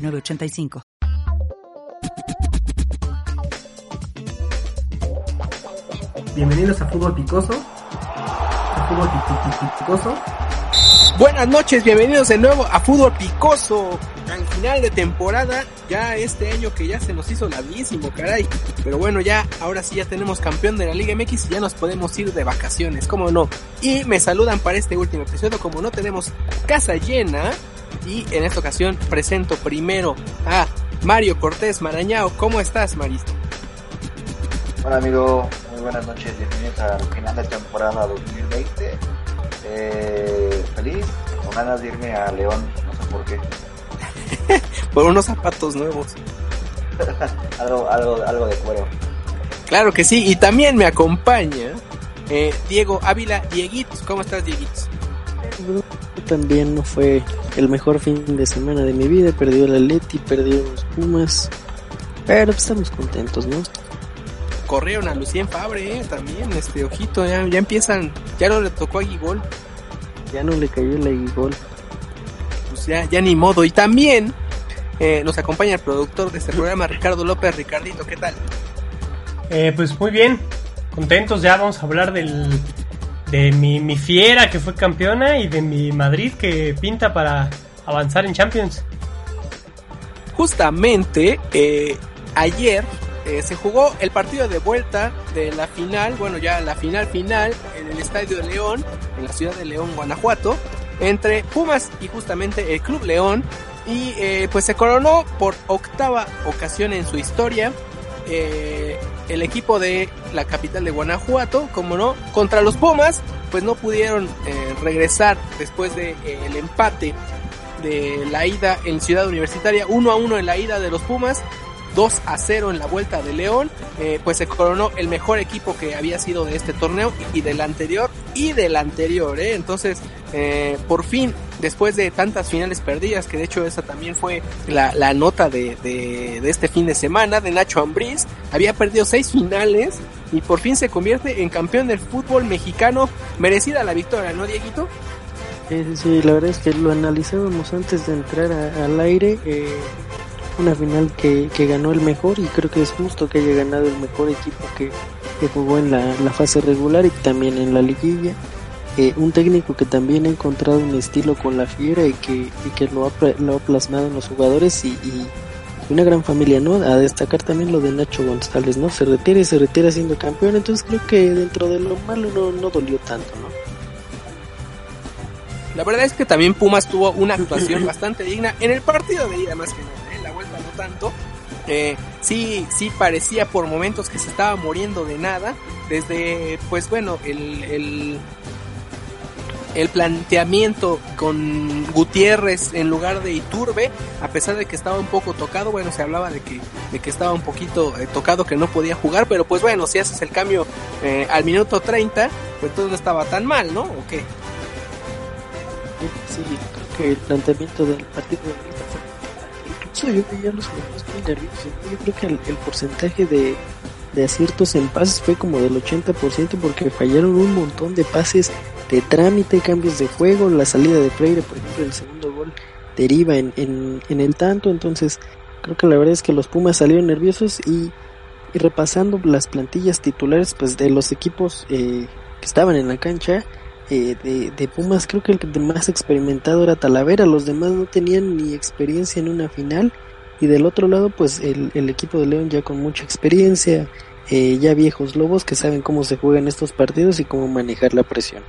985. Bienvenidos a Fútbol Picoso. A Fútbol Picoso. Buenas noches, bienvenidos de nuevo a Fútbol Picoso. Al final de temporada, ya este año que ya se nos hizo larguísimo, caray. Pero bueno, ya, ahora sí ya tenemos campeón de la Liga MX y ya nos podemos ir de vacaciones, cómo no. Y me saludan para este último episodio, como no tenemos casa llena, y en esta ocasión presento primero a Mario Cortés Marañao. ¿Cómo estás, Maristo? Hola, amigo. Muy buenas noches. Bienvenidos al final de temporada 2020. Eh, feliz, con ganas de irme a León. No sé por qué. por unos zapatos nuevos. algo, algo, algo de cuero. Claro que sí. Y también me acompaña eh, Diego Ávila. Dieguitos, ¿cómo estás, Dieguitos? También no fue el mejor fin de semana de mi vida. Perdió el Atleti, perdió los Pumas. Pero estamos contentos, ¿no? Corrieron a Lucien Fabre, ¿eh? también, este ojito, ya, ya empiezan, ya no le tocó a Guigol. Ya no le cayó el Guigol. Pues ya, ya ni modo. Y también eh, nos acompaña el productor de este programa, Ricardo López. Ricardito, ¿qué tal? Eh, pues muy bien, contentos, ya vamos a hablar del, de mi, mi fiera que fue campeona y de mi Madrid que pinta para avanzar en Champions. Justamente eh, ayer eh, se jugó el partido de vuelta de la final, bueno ya la final final en el Estadio de León, en la ciudad de León, Guanajuato, entre Pumas y justamente el Club León. Y eh, pues se coronó por octava ocasión en su historia el equipo de la capital de Guanajuato, como no, contra los Pumas, pues no pudieron eh, regresar después del de, eh, el empate de la ida en Ciudad Universitaria, 1 a 1 en la ida de los Pumas, 2 a 0 en la vuelta de León, eh, pues se coronó el mejor equipo que había sido de este torneo y del anterior y del anterior, ¿eh? entonces eh, por fin después de tantas finales perdidas, que de hecho esa también fue la, nota de, este fin de semana de Nacho Ambriz, había perdido seis finales y por fin se convierte en campeón del fútbol mexicano, merecida la victoria, ¿no, Dieguito? Sí, sí, la verdad es que lo analizábamos antes de entrar al aire. Eh, una final que, que, ganó el mejor y creo que es justo que haya ganado el mejor equipo que, que jugó en la, la, fase regular y también en la liguilla. Eh, un técnico que también ha encontrado un estilo con la fiera y que, y que lo, ha, lo ha plasmado en los jugadores y, y, una gran familia, ¿no? A destacar también lo de Nacho González, ¿no? Se retira y se retira siendo campeón, entonces creo que dentro de lo malo no, no dolió tanto, ¿no? La verdad es que también Pumas tuvo una actuación bastante digna en el partido de ida más que nada tanto. Eh, sí, sí parecía por momentos que se estaba muriendo de nada. Desde, pues bueno, el, el, planteamiento con Gutiérrez en lugar de Iturbe, a pesar de que estaba un poco tocado, bueno, se hablaba de que, de que estaba un poquito eh, tocado, que no podía jugar, pero pues bueno, si haces el cambio eh, al minuto 30, pues todo no estaba tan mal, ¿no? ¿O qué? Sí, creo que el planteamiento del partido de yo veía los jugadores muy nerviosos. Yo creo que el, el porcentaje de, de, aciertos en pases fue como del 80% porque fallaron un montón de pases de trámite, cambios de juego, la salida de Freire, por ejemplo, el segundo gol deriva en, en, en el tanto, entonces creo que la verdad es que los Pumas salieron nerviosos y, y repasando las plantillas titulares pues de los equipos eh, que estaban en la cancha, eh, de, de, Pumas creo que el más experimentado era Talavera, los demás no tenían ni experiencia en una final. Y del otro lado pues el, el equipo de León ya con mucha experiencia, eh, ya viejos lobos que saben cómo se juegan estos partidos y cómo manejar la presión.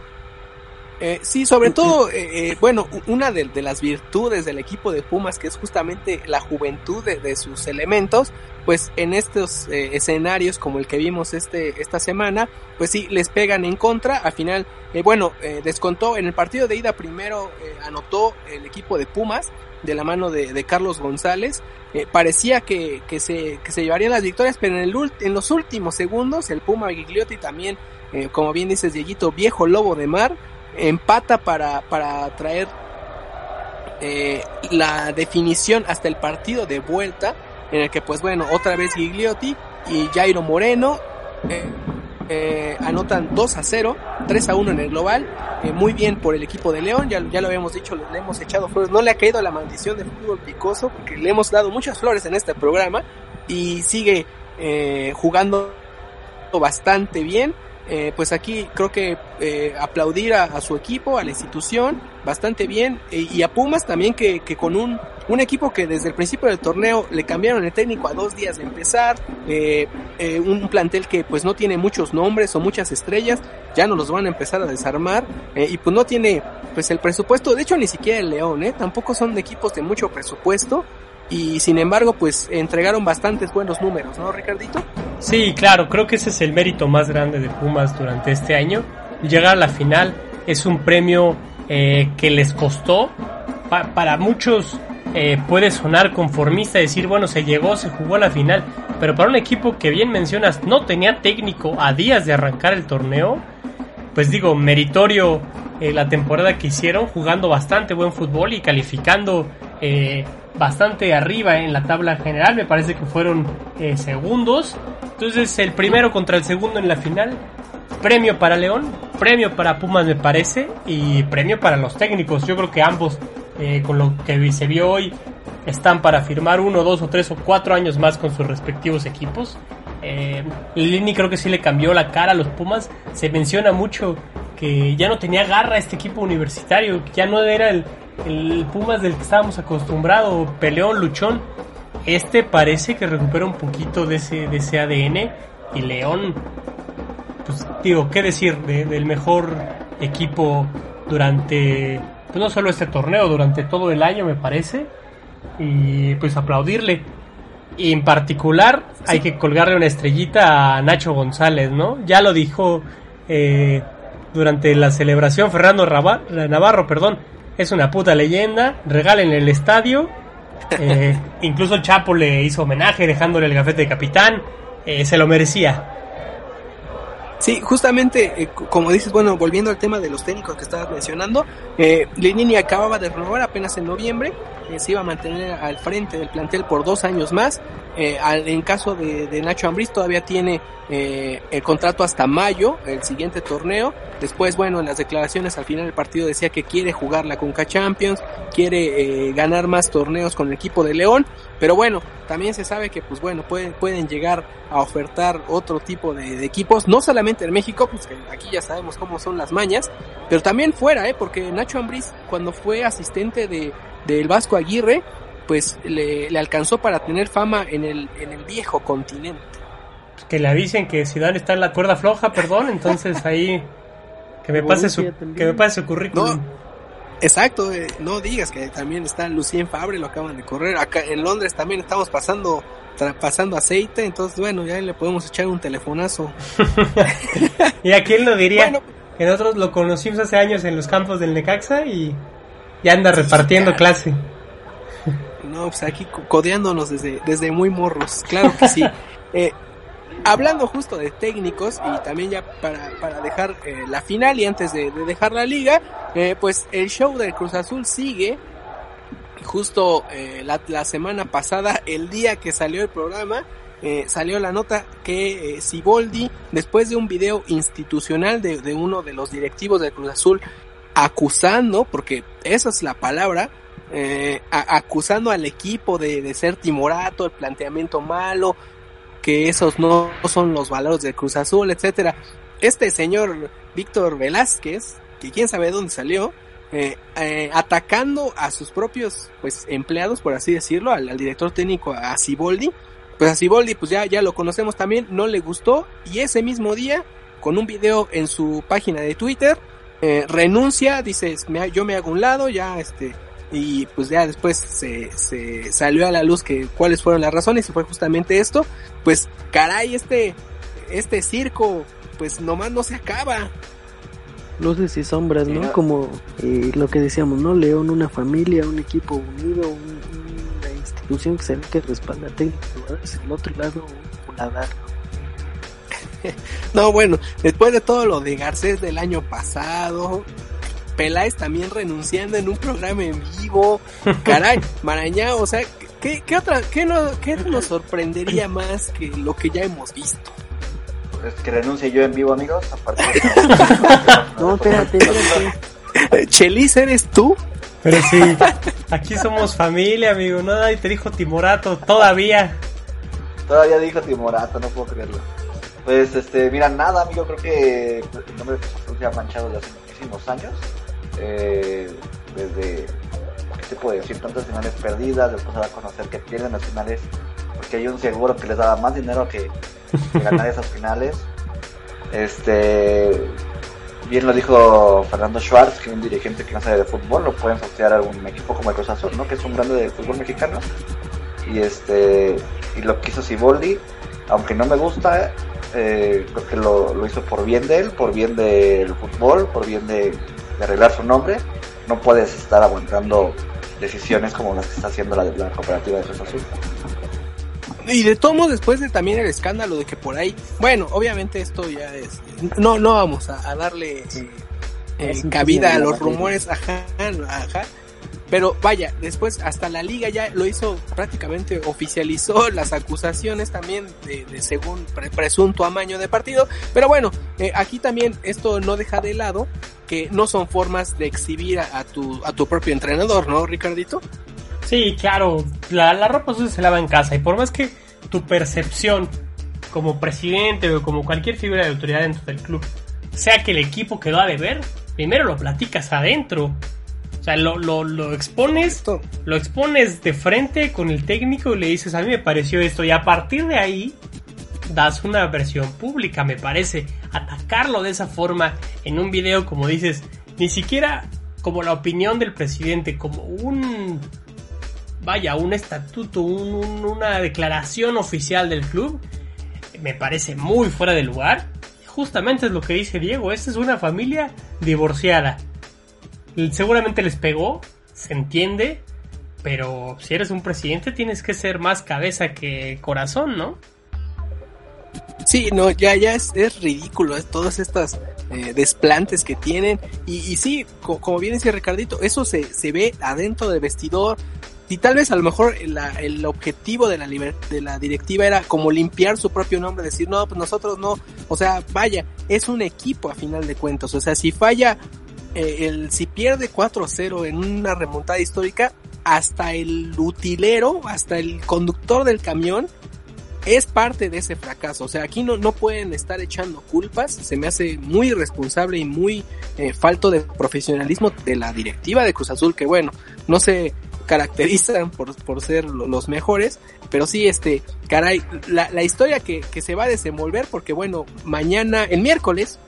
Eh, sí, sobre todo, eh, bueno, una de, de, las virtudes del equipo de Pumas, que es justamente la juventud de, de sus elementos, pues en estos eh, escenarios como el que vimos este esta semana, pues sí les pegan en contra. Al final, eh, bueno, eh, descontó en el partido de ida primero anotó el equipo de Pumas, de la mano de, Carlos González. Parecía que, que, se, que se llevarían las victorias, pero en, el, en los últimos segundos el Puma Gigliotti también, como bien dices Dieguito, viejo lobo de mar, empata para, para traer la definición hasta el partido de vuelta, en el que pues bueno, otra vez Gigliotti y Jairo Moreno eh, anotan 2 a 0, 3 a 1 en el global. Eh, muy bien por el equipo de León, ya, ya lo habíamos dicho, le, hemos echado flores. No le ha caído la maldición del fútbol picoso porque le hemos dado muchas flores en este programa y sigue eh, jugando bastante bien. Eh, pues aquí creo que eh, aplaudir a, su equipo, a la institución, bastante bien, e, y a Pumas también que, que, con un, un equipo que desde el principio del torneo le cambiaron el técnico a dos días de empezar, eh, un plantel que pues no tiene muchos nombres o muchas estrellas, ya no los van a empezar a desarmar, y pues no tiene pues el presupuesto, de hecho ni siquiera el León, tampoco son de equipos de mucho presupuesto, y sin embargo pues entregaron bastantes buenos números, ¿no, Ricardito? Sí, claro, creo que ese es el mérito más grande de Pumas durante este año. Llegar a la final es un premio eh, que les costó. para muchos eh, puede sonar conformista decir, bueno, se llegó, se jugó a la final, pero para un equipo que bien mencionas no tenía técnico a días de arrancar el torneo, pues digo, meritorio eh, la temporada que hicieron, jugando bastante buen fútbol y calificando bastante arriba en la tabla general, me parece que fueron eh, segundos. Entonces el primero contra el segundo en la final, premio para León, premio para Pumas me parece y premio para los técnicos. Yo creo que ambos, eh, con lo que se vio hoy, están para firmar uno, dos o tres o cuatro años más con sus respectivos equipos. Eh, Lini creo que sí le cambió la cara a los Pumas. Se menciona mucho que ya no tenía garra este equipo universitario, ya no era el, el Pumas del que estábamos acostumbrados, peleón, luchón. Este parece que recupera un poquito de ese, de ese ADN y León, pues digo, ¿qué decir del mejor equipo durante, pues no solo este torneo, durante todo el año me parece? Y pues aplaudirle. Y en particular hay que colgarle una estrellita a Nacho González, ¿no? Ya lo dijo eh, durante la celebración Fernando Navarro, perdón, es una puta leyenda, regalen el estadio. Eh, incluso Chapo le hizo homenaje dejándole el gafete de capitán. Eh, se lo merecía. Sí, justamente, eh, como dices, bueno, volviendo al tema de los técnicos que estabas mencionando, eh, Lenini acababa de renovar apenas en noviembre, eh, se iba a mantener al frente del plantel por dos años más. Eh, en caso de, Nacho Ambriz todavía tiene el contrato hasta mayo, el siguiente torneo. Después, bueno, en las declaraciones al final del partido decía que quiere jugar la Conca Champions, quiere ganar más torneos con el equipo de León, pero bueno, también se sabe que, pues bueno, pueden, pueden llegar a ofertar otro tipo de, equipos, no solamente en México, pues que aquí ya sabemos cómo son las mañas, pero también fuera, ¿eh? porque Nacho Ambriz, cuando fue asistente de, del Vasco Aguirre, pues le, le, alcanzó para tener fama en el, en el viejo continente. Que le avisen que Zidane está en la cuerda floja, perdón, entonces ahí que me pase su, que me pase su currículum. Exacto, eh, no digas que también está Lucien Fabre, lo acaban de correr. Acá en Londres también estamos pasando pasando aceite, entonces bueno, ya le podemos echar un telefonazo. ¿Y a quién lo diría? que nosotros lo conocimos hace años en los campos del Necaxa y ya anda repartiendo clase. No, pues aquí codeándonos desde, desde muy morros, claro que sí. Eh, hablando justo de técnicos y también ya para, para dejar eh, la final y antes de, dejar la liga, eh, pues el show del Cruz Azul sigue. Justo eh, la, la, semana pasada, el día que salió el programa, salió la nota que Siboldi, después de un video institucional de, de uno de los directivos del Cruz Azul, acusando, porque esa es la palabra, acusando al equipo de, ser timorato, el planteamiento malo, que esos no son los valores del Cruz Azul, etcétera. Este señor Víctor Velázquez, que quién sabe dónde salió, eh, eh, atacando a sus propios pues empleados, por así decirlo, al, director técnico a Ciboldi, pues a Ciboldi pues ya, ya lo conocemos también, no le gustó y ese mismo día, con un video en su página de Twitter, eh, renuncia, dice, yo me hago un lado, ya este, y pues ya después se, se salió a la luz que cuáles fueron las razones y fue justamente esto, pues caray, este, este circo, pues nomás no se acaba. luces y sombras, ¿no? ¿no? Como eh, lo que decíamos, ¿no? León, una familia, un equipo unido, un- una institución que se ve que respalda a el otro lado un paladar. No, bueno, después de todo lo de Garcés del año pasado, Peláez también renunciando en un programa en vivo, caray, Marañá, o sea, ¿qué, qué otra, qué, no, qué nos sorprendería más que lo que ya hemos visto? Es que renuncie yo en vivo, amigos. De No, espérate, espérate. Chelis, ¿eres tú? Pero sí, aquí somos familia, amigo. No, nadie te dijo Timorato todavía. Todavía dijo Timorato, no puedo creerlo. Pues, este, mira, nada, amigo, creo que pues, el nombre de se ha manchado desde hace muchísimos años. Eh, desde, ¿qué te puedo decir? Tantas finales perdidas, después a conocer que pierden las finales porque hay un seguro que les daba más dinero que, que ganar esas finales. Este, bien lo dijo Fernando Schwartz, que es un dirigente que no sabe de fútbol, lo pueden asociar a un equipo como el Cruz Azul, ¿no? Que es un grande del fútbol mexicano. Y este, y lo que hizo Siboldi, aunque no me gusta, eh, creo que lo, lo hizo por bien de él, por bien del fútbol, por bien de, de arreglar su nombre. No puedes estar aguantando decisiones como las que está haciendo la, la cooperativa de Cruz Azul. Y de todos modos, después de también el escándalo de que por ahí, bueno, obviamente esto ya es, no, no vamos a, a darle eh, eh, cabida a los rumores, ajá, ajá. Pero vaya, después hasta la liga ya lo hizo prácticamente, oficializó las acusaciones también de, de según pre- presunto amaño de partido. Pero bueno, eh, aquí también esto no deja de lado que no son formas de exhibir a, tu, a tu propio entrenador, ¿no, Ricardito? Sí, claro, la, la ropa se lava en casa y por más que tu percepción como presidente o como cualquier figura de autoridad dentro del club sea que el equipo quedó a deber, primero lo platicas adentro. O sea, lo, lo, lo expones, Esto, lo expones de frente con el técnico y le dices, a mí me pareció esto y a partir de ahí das una versión pública, me parece. Atacarlo de esa forma en un video, como dices, ni siquiera como la opinión del presidente, como un vaya, un estatuto, un- un- una declaración oficial del club, me parece muy fuera de lugar. Justamente es lo que dice Diego, esta es una familia divorciada. Seguramente les pegó, se entiende, pero si eres un presidente tienes que ser más cabeza que corazón, ¿no? Sí, no, ya, ya es, es ridículo, es todas estas eh, desplantes que tienen. Y, y sí, co- como bien decía Ricardito, eso se, se ve adentro del vestidor. Y tal vez a lo mejor la- el objetivo de la, de la directiva era como limpiar su propio nombre, decir, no, pues nosotros no. O sea, vaya, es un equipo a final de cuentas. O sea, si falla, eh, el, si pierde 4-0 en una remontada histórica, hasta el utilero, hasta el conductor del camión, es parte de ese fracaso. O sea, aquí no, no pueden estar echando culpas. Se me hace muy irresponsable y muy eh, falto de profesionalismo de la directiva de Cruz Azul, que bueno, no se caracterizan por, por ser lo- los mejores, pero sí, este, caray, la, la historia que, que se va a desenvolver, porque bueno, mañana, el miércoles,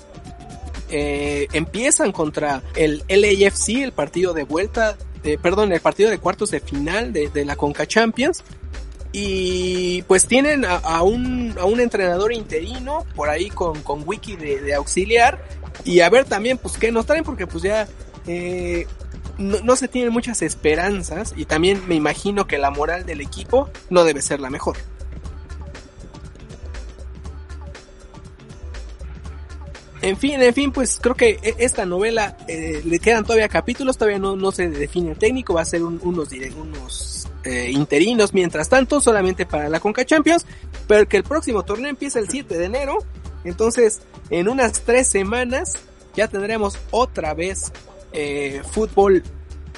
eh, empiezan contra el LAFC, el partido de vuelta, perdón, el partido de cuartos de final de, la Conca Champions. Y pues tienen a, un, a un entrenador interino por ahí con, con wiki de, de auxiliar. Y a ver también pues qué nos traen porque pues ya eh, no, no se tienen muchas esperanzas. Y también me imagino que la moral del equipo no debe ser la mejor. En fin, en fin, pues creo que e- esta novela eh, le quedan todavía capítulos, todavía no, no se define el técnico, va a ser un- unos, unos eh, interinos mientras tanto, solamente para la Conca Champions, pero que el próximo torneo empieza el 7 de enero, entonces en unas tres semanas ya tendremos otra vez eh, fútbol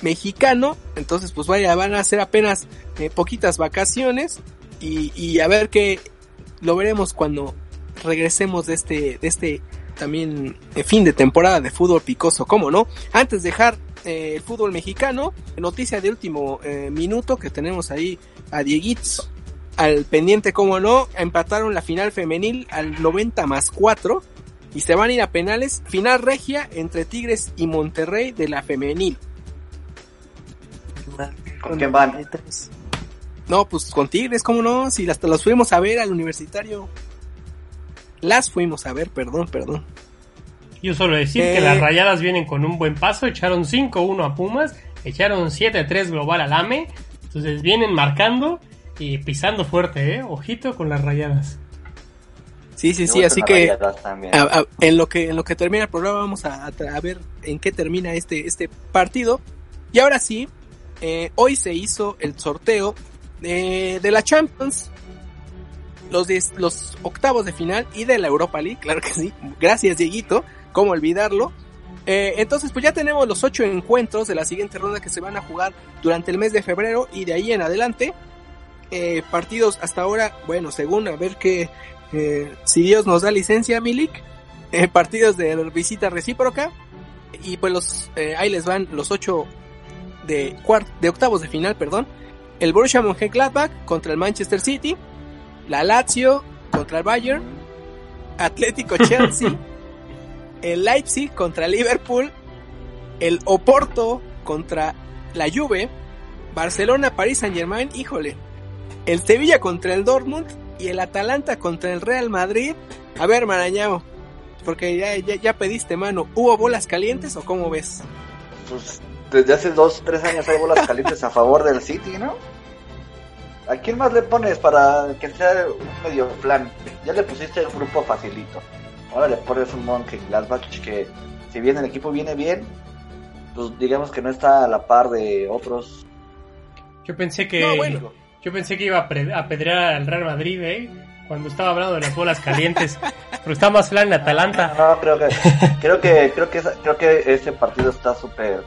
mexicano, entonces pues vaya, van a ser apenas eh, poquitas vacaciones y, y a ver qué lo veremos cuando regresemos de este, de este también eh, fin de temporada de fútbol picoso, ¿cómo no? Antes de dejar eh, el fútbol mexicano, noticia de último eh, minuto que tenemos ahí a Dieguitz al pendiente, ¿cómo no? Empataron la final femenil al 90 más 4 y se van a ir a penales. Final regia entre Tigres y Monterrey de la femenil. ¿Con quién van? No, pues con Tigres, ¿cómo no? Si hasta los fuimos a ver al universitario. Las fuimos a ver, perdón, perdón. Yo solo decir que Eh. las rayadas vienen con un buen paso, echaron 5-1 a Pumas, echaron 7-3 global al AME, entonces vienen marcando y pisando fuerte, ¿eh? Ojito con las rayadas. Sí, sí, sí, así que a- a- en lo que en lo que termina el programa vamos a, ver en qué termina este este partido. Y ahora sí, eh, hoy se hizo el sorteo de, de la Champions, los los octavos de final y de la Europa League, claro que sí. Gracias, Dieguito, cómo olvidarlo. Eh, entonces, pues ya tenemos los ocho encuentros de la siguiente ronda que se van a jugar durante el mes de febrero y de ahí en adelante. Eh, partidos hasta ahora, bueno, según a ver qué, eh, si Dios nos da licencia, Milik, partidos de visita recíproca y pues los ahí les van los ocho de de octavos de final, perdón. El Borussia Mönchengladbach contra el Manchester City, la Lazio contra el Bayern, Atlético Chelsea, el Leipzig contra el Liverpool, el Oporto contra la Juve, Barcelona París Saint Germain, híjole, el Sevilla contra el Dortmund y el Atalanta contra el Real Madrid. A ver, Marañao, porque ya, ya, ya pediste mano, ¿hubo bolas calientes o cómo ves? Pues desde hace dos, tres años hay bolas calientes a favor del City, ¿no? ¿A quién más le pones para que sea un medio plan? Ya le pusiste el grupo facilito. Ahora le pones un Monkey Gladbach que si bien el equipo viene bien, pues digamos que no está a la par de otros. Yo pensé que No, bueno. yo pensé que iba a apedrear al Real Madrid, ¿eh? Cuando estaba hablando de las bolas calientes, pero está más plan en Atalanta. No, creo que creo que creo que esa- creo que ese partido está súper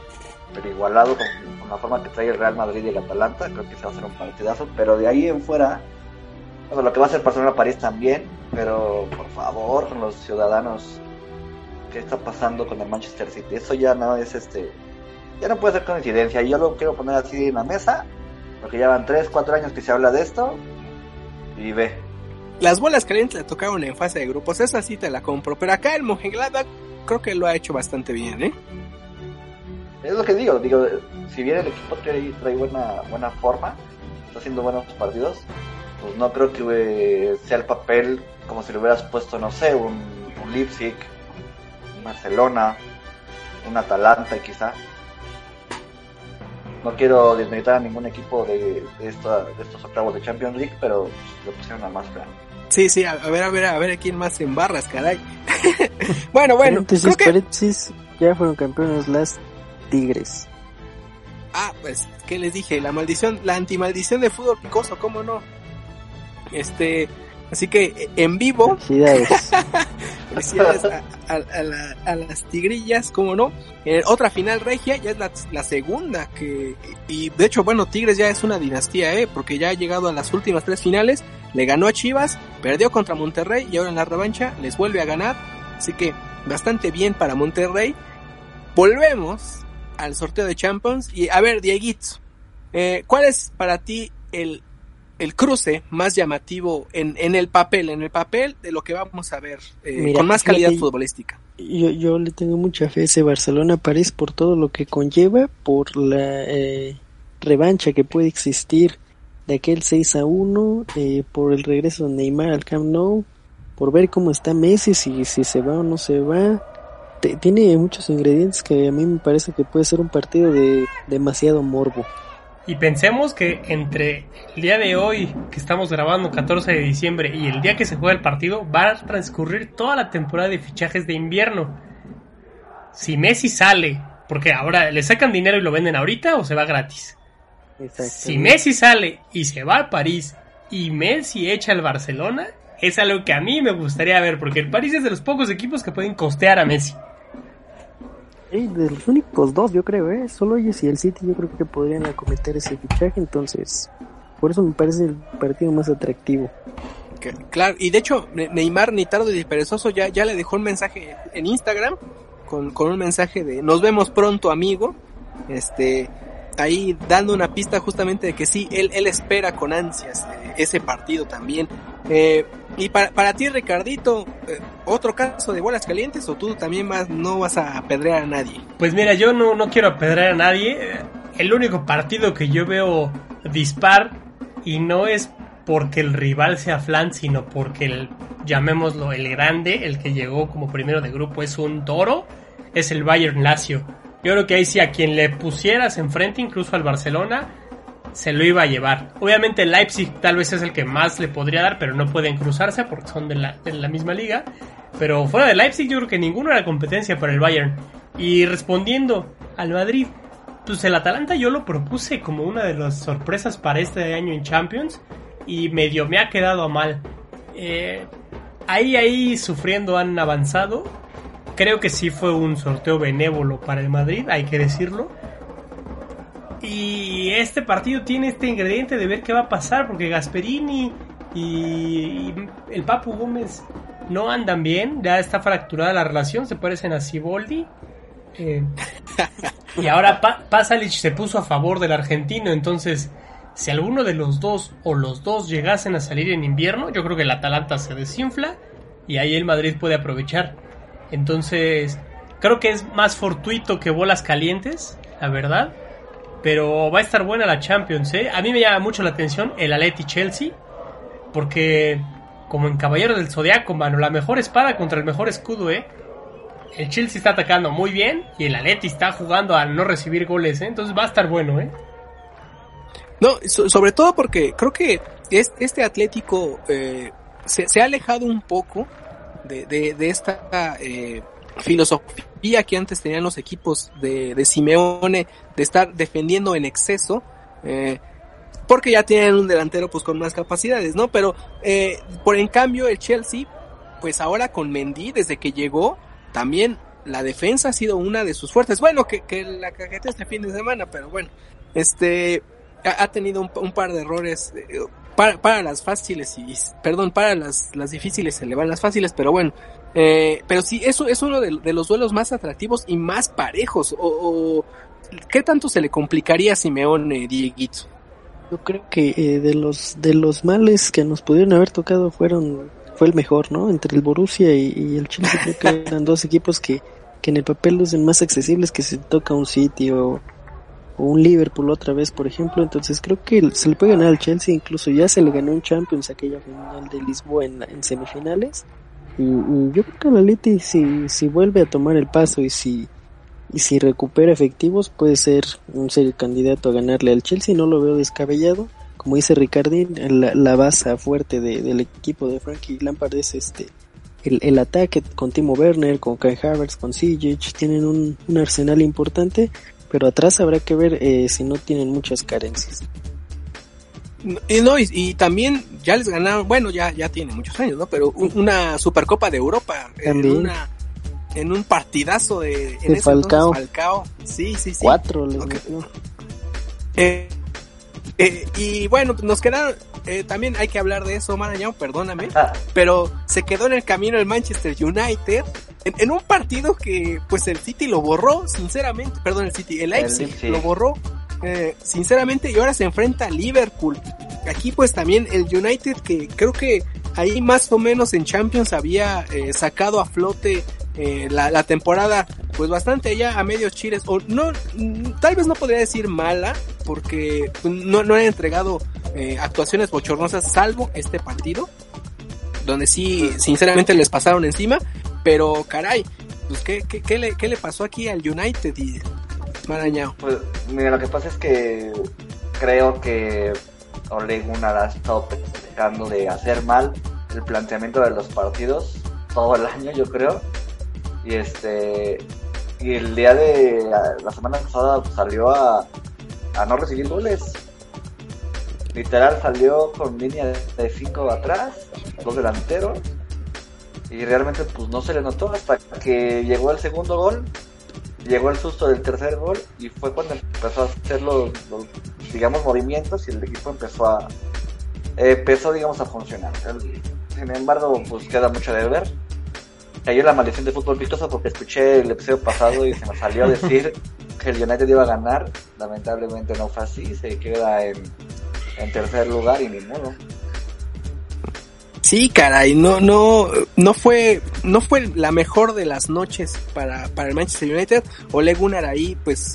súper igualado con, la forma que trae el Real Madrid y el Atalanta. Creo que se va a hacer un partidazo, pero de ahí en fuera, bueno, lo que va a hacer Barcelona París también, pero por favor los ciudadanos, ¿qué está pasando con el Manchester City? Eso ya no es este, ya no puede ser coincidencia. Yo lo quiero poner así en la mesa, porque ya van 3, 4 años que se habla de esto y ve. Las bolas calientes le tocaron en fase de grupos, esa sí te la compro, pero acá el Mönchengladbach creo que lo ha hecho bastante bien, ¿eh? Es lo que digo, digo, si bien el equipo trae, trae buena, buena forma, está haciendo buenos partidos, pues no creo que eh, sea el papel como si le hubieras puesto, no sé, un, un Leipzig, un Barcelona, un Atalanta quizá. No quiero desmeditar a ningún equipo de, de, esta- de estos octavos de Champions League, pero lo pusieron a más plan. Sí, sí, a, a ver, a ver, a ver a quién más en barras, caray. bueno, bueno, paréntesis, creo que... paréntesis, ya fueron campeones las Tigres. Ah, pues, ¿qué les dije? La maldición, la antimaldición de fútbol picoso, ¿cómo no? Este, así que eh, en vivo, Felicidades. felicidades a, a- a la- a las tigrillas, ¿cómo no? Eh, otra final regia, ya es la, la segunda que, y de hecho, bueno, Tigres ya es una dinastía, ¿eh? Porque ya ha llegado a las últimas tres finales, le ganó a Chivas, perdió contra Monterrey y ahora en la revancha les vuelve a ganar, así que bastante bien para Monterrey. Volvemos al sorteo de Champions y a ver, Dieguito, eh, ¿cuál es para ti el, el cruce más llamativo en, en el papel, en el papel de lo que vamos a ver eh, Mira, con más calidad fíjate, futbolística? Yo, yo le tengo mucha fe a ese Barcelona-París por todo lo que conlleva, por la eh, revancha que puede existir de aquel 6 a 1, eh, por el regreso de Neymar al Camp Nou, por ver cómo está Messi, si, si se va o no se va. Tiene muchos ingredientes que a mí me parece que puede ser un partido de demasiado morbo. Y pensemos que entre el día de hoy, que estamos grabando 14 de diciembre, y el día que se juega el partido, va a transcurrir toda la temporada de fichajes de invierno. Si Messi sale, porque ahora le sacan dinero y lo venden ahorita o se va gratis. Si Messi sale y se va a París y Messi echa al Barcelona, es algo que a mí me gustaría ver, porque el París es de los pocos equipos que pueden costear a Messi. De los únicos dos, yo creo, ¿eh? Solo ellos y el City, yo creo que podrían acometer ese fichaje, entonces, por eso me parece el partido más atractivo. Claro, y de hecho, Ne- Neymar, ni tarde ni perezoso, ya, ya le dejó un mensaje en Instagram con, con un mensaje de nos vemos pronto, amigo. Este, ahí dando una pista justamente de que sí, él, él espera con ansias eh, ese partido también. Eh, y para, para ti, Ricardito, eh, ¿otro caso de bolas calientes o tú también vas, no vas a apedrear a nadie? Pues mira, yo no, no quiero apedrear a nadie. El único partido que yo veo dispar y no es porque el rival sea flan, sino porque el, llamémoslo el grande, el que llegó como primero de grupo, es un toro, es el Bayern Lazio. Yo creo que ahí sí a quien le pusieras enfrente, incluso al Barcelona, se lo iba a llevar. Obviamente Leipzig tal vez es el que más le podría dar, pero no pueden cruzarse porque son de la, de la misma liga. Pero fuera de Leipzig yo creo que ninguno era competencia para el Bayern. Y respondiendo al Madrid, pues el Atalanta yo lo propuse como una de las sorpresas para este año en Champions y medio me ha quedado mal. Eh, ahí, ahí sufriendo han avanzado. Creo que sí fue un sorteo benévolo para el Madrid, hay que decirlo. Y este partido tiene este ingrediente de ver qué va a pasar, porque Gasperini y, el Papu Gómez no andan bien, ya está fracturada la relación, se parecen a Siboldi. Eh, y ahora pa Pasalic se puso a favor del argentino, entonces si alguno de los dos o los dos llegasen a salir en invierno, yo creo que el Atalanta se desinfla y ahí el Madrid puede aprovechar. Entonces, creo que es más fortuito que bolas calientes, la verdad. Pero va a estar buena la Champions, ¿eh? A mí me llama mucho la atención el Aleti Chelsea. Porque, como en Caballero del Zodiaco, mano, la mejor espada contra el mejor escudo, ¿eh? El Chelsea está atacando muy bien y el Aleti está jugando a no recibir goles, ¿eh? Entonces va a estar bueno, ¿eh? No, sobre todo porque creo que este Atlético eh, se, ha alejado un poco de, de, esta eh, filosofía que antes tenían los equipos de, de Simeone de estar defendiendo en exceso. Eh, porque ya tienen un delantero pues con más capacidades, ¿no? Pero eh, por en cambio el Chelsea, pues ahora con Mendy desde que llegó, también la defensa ha sido una de sus fuertes. Bueno, que, que la cajeta este fin de semana, pero bueno, este ha, tenido un, par de errores eh, para, para, las fáciles y, perdón, para las, las difíciles se le van las fáciles, pero bueno, eh, pero sí, eso es uno de, los duelos más atractivos y más parejos. O, ¿Qué tanto se le complicaría a Simeone, Dieguito? Yo creo que eh, de los de los males que nos pudieron haber tocado fueron fue el mejor, ¿no? Entre el Borussia y, el Chelsea creo que eran dos equipos que, que en el papel lucen más accesibles que si toca un City o, un Liverpool otra vez, por ejemplo. Entonces creo que se le puede ganar al Chelsea, incluso ya se le ganó un Champions aquella final de Lisboa en, semifinales. Y, yo creo que la Leti si, si vuelve a tomar el paso y si y si recupera efectivos puede ser un serio candidato a ganarle al Chelsea, no lo veo descabellado. Como dice Ricardín, la, base fuerte del equipo de Frankie Lampard es este el, el ataque con Timo Werner, con Kai Havertz, con Sijic, tienen un, arsenal importante, pero atrás habrá que ver eh, si no tienen muchas carencias. Y, no, y, también ya les ganaron, bueno, ya, ya tiene muchos años, ¿no? Pero una Supercopa de Europa. En una en un partidazo de, en Falcao. Falcao. Sí, sí, sí. Cuatro eh, eh, y bueno, nos quedaron, eh, también hay que hablar de eso, Marañón, perdóname, ah. pero se quedó en el camino el Manchester United en, un partido que pues el City lo borró, sinceramente, perdón, el City, el Leipzig, lo borró, sinceramente, y ahora se enfrenta a Liverpool. Aquí pues también el United que creo que ahí más o menos en Champions había sacado a flote eh, la, temporada pues bastante ya a medios chiles o no tal vez no podría decir mala porque no, no han entregado eh, actuaciones bochornosas salvo este partido donde sí sinceramente les pasaron encima pero caray pues qué, qué, le, qué le pasó aquí al United y Marañao pues mira lo que pasa es que creo que Ole Gunnar ha estado tratando de hacer mal el planteamiento de los partidos todo el año yo creo y este y el día de la semana pasada salió a, a no recibir goles. Literal salió con línea de 5 atrás, dos delanteros. Y realmente pues no se le notó hasta que llegó el segundo gol. Llegó el susto del tercer gol y fue cuando empezó a hacer los, digamos movimientos y el equipo empezó a empezó digamos a funcionar. Sin embargo, pues queda mucho de ver cayó la maldición de fútbol vistoso porque escuché el episodio pasado y se me salió a decir que el United iba a ganar. Lamentablemente no fue así, se queda en, tercer lugar y ni modo. Sí, caray, no, no, no fue, no fue la mejor de las noches para, para el Manchester United. Ole Gunnar ahí, pues,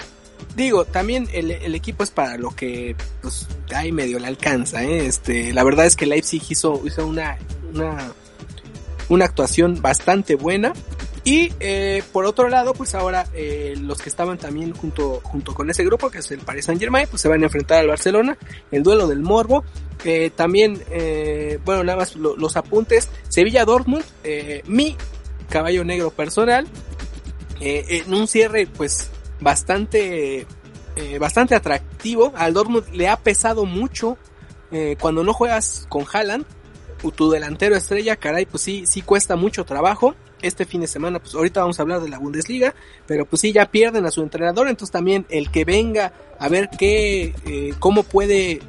digo, también el, el equipo es para lo que, pues, ahí medio le alcanza, ¿eh? Este, la verdad es que Leipzig hizo, hizo una, una una actuación bastante buena. Y eh, por otro lado, pues ahora eh, los que estaban también junto, junto con ese grupo, que es el Paris Saint Germain, pues se van a enfrentar al Barcelona, el duelo del Morbo. Eh, también, bueno, nada más lo- los apuntes. Sevilla Dortmund, eh, mi caballo negro personal, eh, en un cierre pues bastante, eh, bastante atractivo. Al Dortmund le ha pesado mucho eh, cuando no juegas con Haaland, tu delantero estrella, caray, pues sí, sí cuesta mucho trabajo. Este fin de semana, pues ahorita vamos a hablar de la Bundesliga, pero pues sí, ya pierden a su entrenador, entonces también el que venga a ver qué, eh, cómo puede,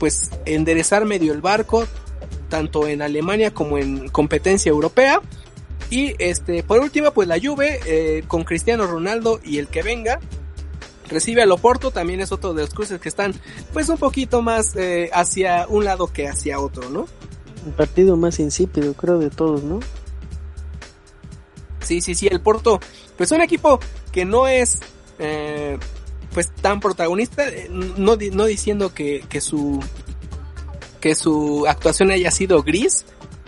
pues, enderezar medio el barco, tanto en Alemania como en competencia europea. Y este, por último, pues la Juve, eh, con Cristiano Ronaldo y el que venga, recibe al Oporto, también es otro de los cruces que están, pues, un poquito más eh, hacia un lado que hacia otro, ¿no? El partido más insípido, creo, de todos, ¿no? Sí, sí, sí, el Porto, pues un equipo que no es eh, pues tan protagonista, eh, no, no diciendo que, que su que su actuación haya sido gris,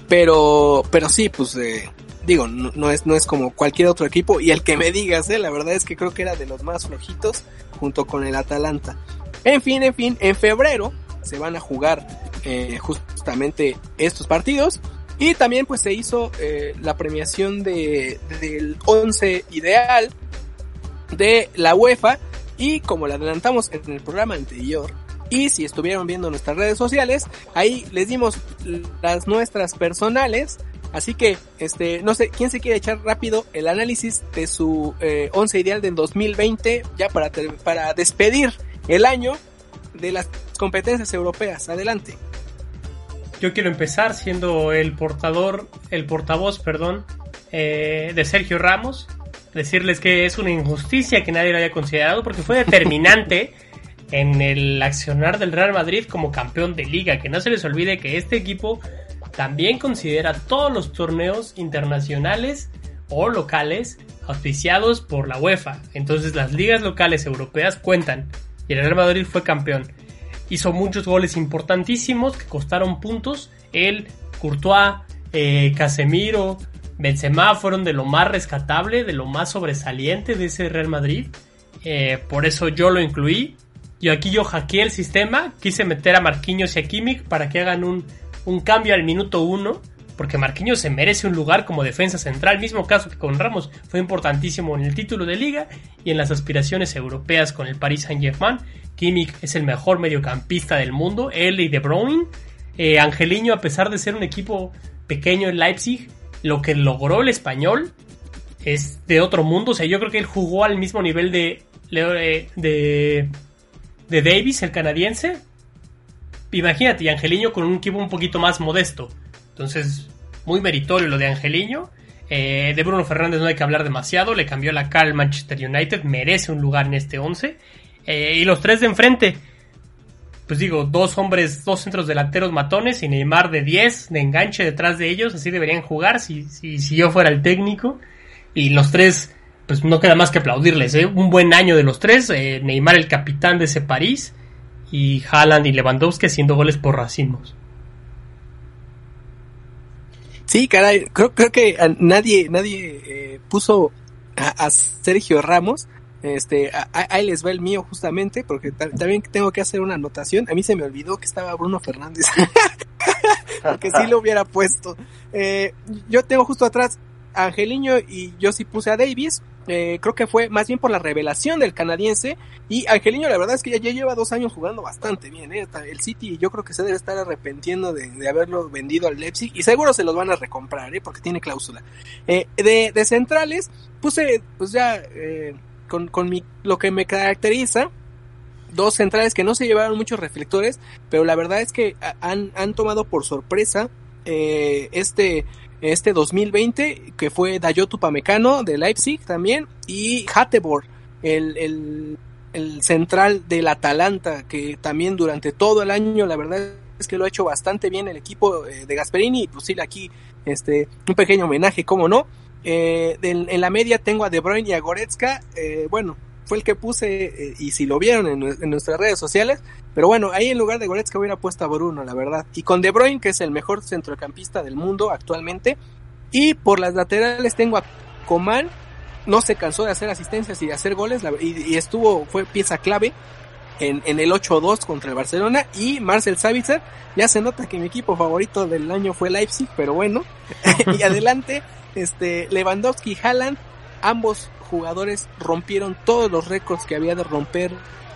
pero pero sí, pues eh, digo, no, no es no es como cualquier otro equipo y el que me digas, eh, la verdad es que creo que era de los más flojitos junto con el Atalanta. En fin, en fin, en febrero se van a jugar eh, justamente estos partidos y también pues se hizo eh, la premiación de, del 11 ideal de la UEFA y como le adelantamos en el programa anterior y si estuvieron viendo nuestras redes sociales, ahí les dimos las nuestras personales. Así que, este, no sé, ¿quién se quiere echar rápido el análisis de su eh, 11 ideal del 2020 ya para, para despedir el año de las competencias europeas? Adelante. Yo quiero empezar siendo el portador, el portavoz, perdón, eh, de Sergio Ramos. Decirles que es una injusticia que nadie lo haya considerado porque fue determinante en el accionar del Real Madrid como campeón de liga. Que no se les olvide que este equipo también considera todos los torneos internacionales o locales auspiciados por la UEFA. Entonces las ligas locales europeas cuentan y el Real Madrid fue campeón hizo muchos goles importantísimos que costaron puntos. Él, Courtois, eh, Casemiro, Benzema fueron de lo más rescatable, de lo más sobresaliente de ese Real Madrid. Eh, por eso yo lo incluí. Y aquí yo hackeé el sistema, quise meter a Marquinhos y a Kimmich para que hagan un, un cambio al minuto uno, porque Marquinhos se merece un lugar como defensa central, mismo caso que con Ramos, fue importantísimo en el título de liga y en las aspiraciones europeas con el Paris Saint-Germain. Kimmich es el mejor mediocampista del mundo, él y De Bruyne. Eh, Angeliño, a pesar de ser un equipo pequeño en Leipzig, lo que logró el español es de otro mundo. O sea, yo creo que él jugó al mismo nivel de, de, de, de Davis, el canadiense. Imagínate, y Angeliño con un equipo un poquito más modesto. Entonces, muy meritorio lo de Angeliño. Eh, de Bruno Fernández no hay que hablar demasiado. Le cambió la cara al Manchester United. Merece un lugar en este 11. Eh, y los tres de enfrente. Pues digo, dos hombres, dos centros delanteros matones y Neymar de 10 de enganche detrás de ellos. Así deberían jugar si, si, yo fuera el técnico. Y los tres, pues no queda más que aplaudirles. ¿eh? Un buen año de los tres. Eh, Neymar el capitán de ese París. Y Haaland y Lewandowski haciendo goles por racimos. Sí, caray, creo, creo que a nadie, nadie eh, puso a, a Sergio Ramos. Este, ahí les va el mío justamente, porque ta- también tengo que hacer una anotación. A mí se me olvidó que estaba Bruno Fernández, porque sí lo hubiera puesto. Eh, yo tengo justo atrás a Angeliño y yo sí puse a Davis. Eh, creo que fue más bien por la revelación del canadiense. Y Angeliño, la verdad es que ya, lleva dos años jugando bastante bien. ¿eh? El City, yo creo que se debe estar arrepentiendo de, haberlo vendido al Leipzig. Y seguro se los van a recomprar, ¿eh? porque tiene cláusula. De, de centrales, puse, pues ya, con, con mi, lo que me caracteriza. Dos centrales que no se llevaron muchos reflectores, pero la verdad es que han, han tomado por sorpresa este, este 2020, que fue Dayotu Pamecano de Leipzig también, y Hatebor, el, el, el central del Atalanta, que también durante todo el año, la verdad es que lo ha hecho bastante bien el equipo eh, de Gasperini, y pues sí, aquí este, un pequeño homenaje, como no. Eh, en, en la media tengo a De Bruyne y a Goretzka, eh, bueno, fue el que puse, eh, y si lo vieron en, nue- en nuestras redes sociales, pero bueno, ahí en lugar de Goretzka hubiera puesto a Bruno, la verdad. Y con De Bruyne, que es el mejor centrocampista del mundo actualmente, Y por las laterales tengo a Coman, no se cansó de hacer asistencias y de hacer goles y, estuvo, fue pieza clave en, en el 8-2 contra el Barcelona y Marcel Savitzer, ya se nota que mi equipo favorito del año fue Leipzig, pero bueno, y adelante, este, Lewandowski y Haaland, ambos jugadores rompieron todos los récords que había de romper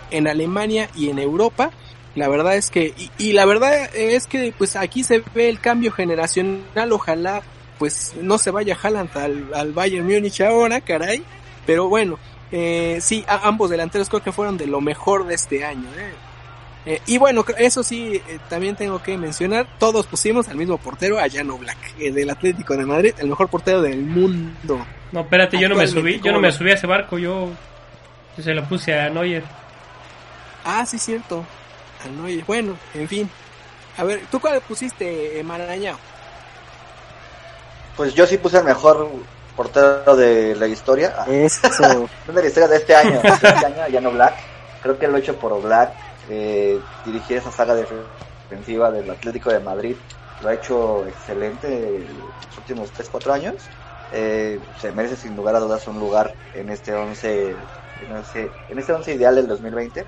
en Alemania y en Europa. La verdad es que, y, la verdad es que pues aquí se ve el cambio generacional, ojalá pues no se vaya Haaland al, al Bayern Múnich ahora, caray. Pero bueno, eh, sí, ambos delanteros creo que fueron de lo mejor de este año. ¿eh? Eh, y bueno, eso sí, eh, también tengo que mencionar, todos pusimos al mismo portero, a Jano Black, el del Atlético de Madrid, el mejor portero del mundo. No, espérate, yo no me subí, yo no me subí a ese barco, yo, se lo puse a Neuer. Ah, sí, cierto. Bueno, en fin. A ver, ¿tú cuál pusiste, eh, Marañao? Pues yo sí puse el mejor portero de la historia. Eso. de la historia de este año. De este año, Llano Black. Creo que lo he hecho por Black. Eh, dirigir esa saga defensiva del Atlético de Madrid. Lo ha hecho excelente los últimos 3-4 años. Eh, se merece sin lugar a dudas un lugar en este 11 en, este 11 ideal del 2020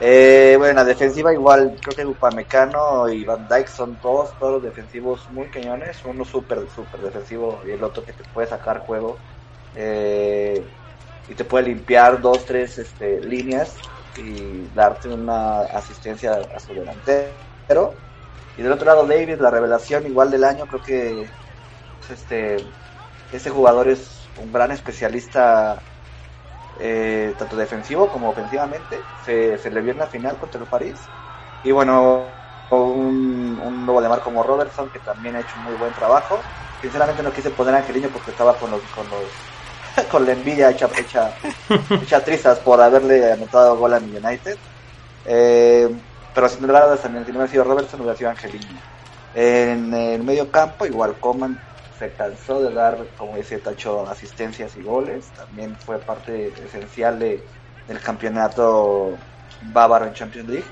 eh, bueno, la defensiva igual, creo que Upamecano y Van Dyke son todos, todos defensivos muy cañones, uno súper, súper defensivo y el otro que te puede sacar juego eh, y te puede limpiar dos, tres este, líneas y darte una asistencia a su delantero. Y del otro lado David, la revelación igual del año, creo que pues, este, ese jugador es un gran especialista eh, tanto defensivo como ofensivamente. Se, se le vio en la final contra el París. Y bueno, un, un nuevo de mar como Robertson, que también ha hecho un muy buen trabajo. Sinceramente no quise poner a Angelino porque estaba con los, con los con la envidia hecha, hecha, hecha trizas por haberle anotado gol a United. Eh, pero sin duda, si no hubiera sido Robertson, hubiera sido Angelino. En el medio campo, igual Coman se cansó de dar, como dice Tacho, asistencias y goles. También fue parte esencial de, del campeonato bávaro en Champions League.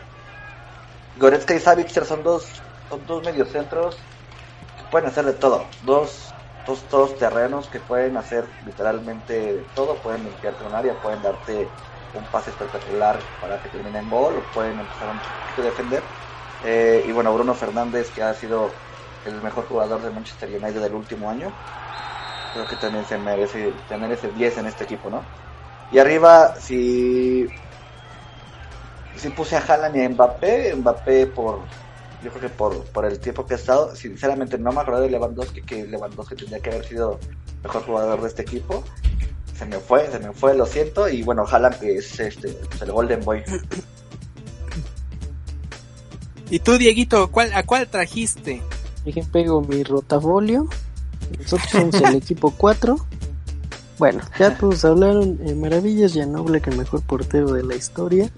Goretzka y Savitzer son dos, son dos mediocentros que pueden hacer de todo. Dos, dos, dos terrenos que pueden hacer literalmente todo. Pueden limpiarte un área, pueden darte un pase espectacular para que termine en gol o pueden empezar un poquito a defender. Eh, y bueno, Bruno Fernández, que ha sido el mejor jugador de Manchester United del último año. Creo que también se merece tener ese 10 en este equipo, ¿no? Y arriba, si, si puse a Haaland y a Mbappé, Mbappé por, yo creo que por, por el tiempo que ha estado, sinceramente no me acuerdo de Lewandowski, que Lewandowski tendría que haber sido mejor jugador de este equipo. Se me fue, se me fue, lo siento. Y bueno, Haaland que es este, pues, el Golden Boy. ¿Y tú, Dieguito, ¿cuál, a cuál trajiste? Dejen pego mi rotafolio. Nosotros somos el equipo 4. Bueno, ya todos hablaron eh, maravillas. Ya no que el mejor portero de la historia.